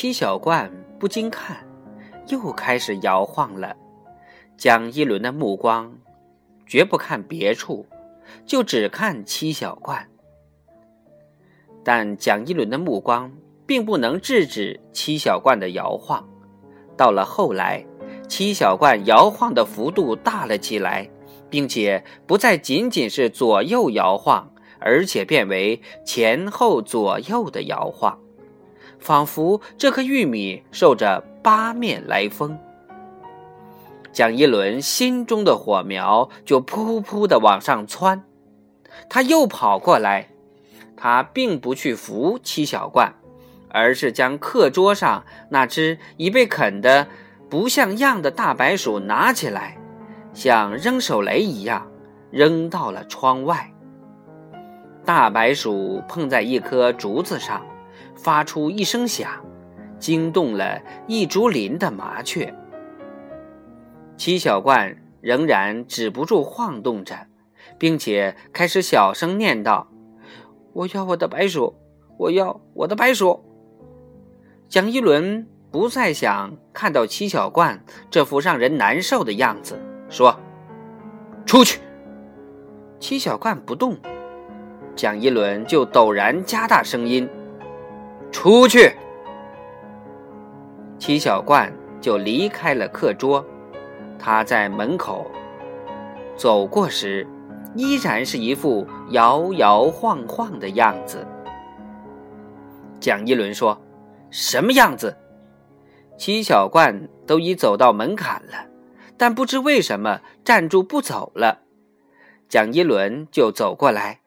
七小冠不禁看，又开始摇晃了。蒋一伦的目光绝不看别处，就只看七小冠。但蒋一伦的目光并不能制止七小冠的摇晃。到了后来，七小冠摇晃的幅度大了起来，并且不再仅仅是左右摇晃，而且变为前后左右的摇晃，仿佛这颗玉米受着八面来风。蒋一伦心中的火苗就噗噗的往上窜，他又跑过来，他并不去扶七小冠，而是将课桌上那只已被啃得不像样的大白鼠拿起来，像扔手雷一样扔到了窗外。大白鼠碰在一棵竹子上，发出一声响，惊动了一竹林的麻雀。七小冠仍然止不住晃动着，并且开始小声念道：“我要我的白鼠，我要我的白鼠。”蒋一伦不再想看到七小冠这副让人难受的样子，说：“出去。”七小冠不动，蒋一伦就陡然加大声音：“出去。”七小冠就离开了课桌。他在门口走过时，依然是一副摇摇晃晃的样子。蒋一伦说：“什么样子？”七小冠都已走到门槛了，但不知为什么站住不走了。蒋一伦就走过来，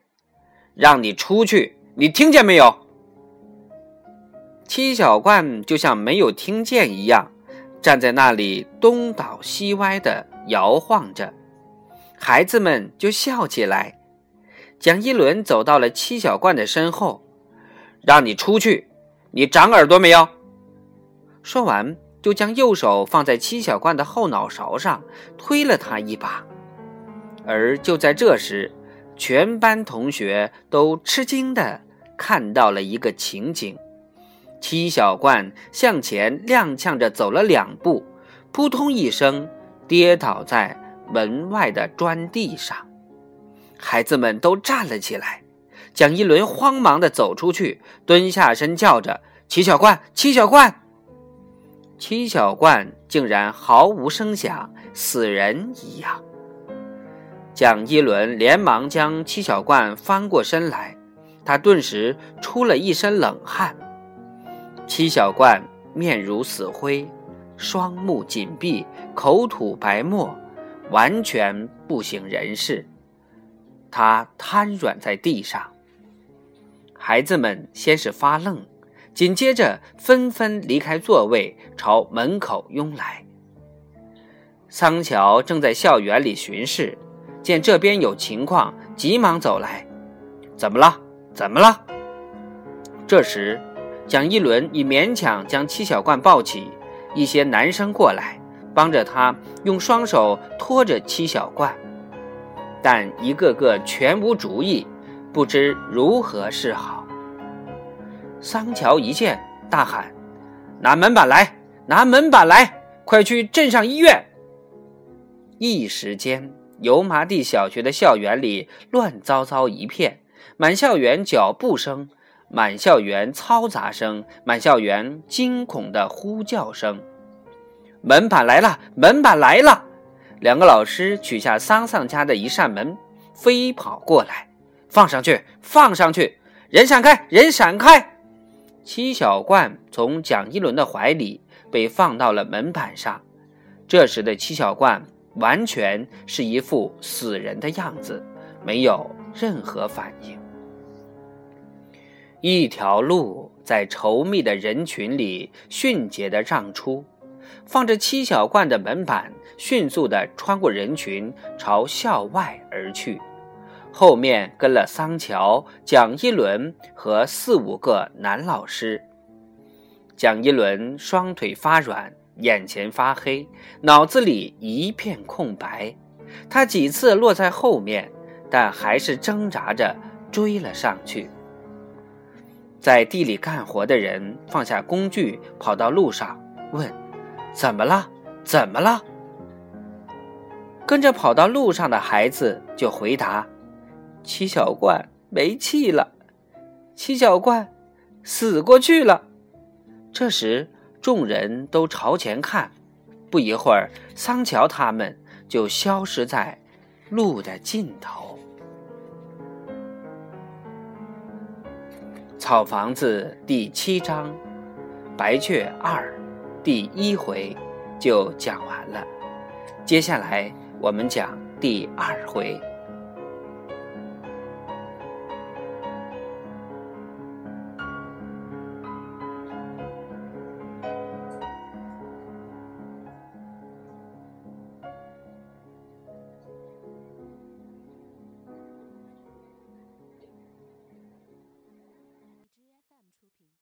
让你出去，你听见没有？七小冠就像没有听见一样。站在那里东倒西歪的摇晃着，孩子们就笑起来。蒋一伦走到了七小冠的身后，让你出去，你长耳朵没有？说完，就将右手放在七小冠的后脑勺上，推了他一把。而就在这时，全班同学都吃惊的看到了一个情景。七小冠向前踉跄着走了两步，扑通一声跌倒在门外的砖地上。孩子们都站了起来。蒋一伦慌忙地走出去，蹲下身叫着：“七小冠，七小冠！”七小冠竟然毫无声响，死人一样。蒋一伦连忙将七小冠翻过身来，他顿时出了一身冷汗。七小冠面如死灰，双目紧闭，口吐白沫，完全不省人事。他瘫软在地上。孩子们先是发愣，紧接着纷纷离开座位，朝门口拥来。桑乔正在校园里巡视，见这边有情况，急忙走来：“怎么了？怎么了？”这时。蒋一伦已勉强将七小冠抱起，一些男生过来帮着他，用双手托着七小冠，但一个个全无主意，不知如何是好。桑乔一见，大喊：“拿门板来！拿门板来！快去镇上医院！”一时间，油麻地小学的校园里乱糟糟一片，满校园脚步声。满校园嘈杂声，满校园惊恐的呼叫声。门板来了，门板来了！两个老师取下桑桑家的一扇门，飞跑过来，放上去，放上去！人闪开，人闪开！七小冠从蒋一伦的怀里被放到了门板上。这时的七小冠完全是一副死人的样子，没有任何反应。一条路在稠密的人群里迅捷地让出，放着七小罐的门板迅速地穿过人群，朝校外而去。后面跟了桑乔、蒋一伦和四五个男老师。蒋一伦双腿发软，眼前发黑，脑子里一片空白。他几次落在后面，但还是挣扎着追了上去。在地里干活的人放下工具，跑到路上问：“怎么了？怎么了？”跟着跑到路上的孩子就回答：“七小怪没气了，七小怪死过去了。”这时，众人都朝前看，不一会儿，桑乔他们就消失在路的尽头。草房子第七章，白雀二，第一回就讲完了。接下来我们讲第二回。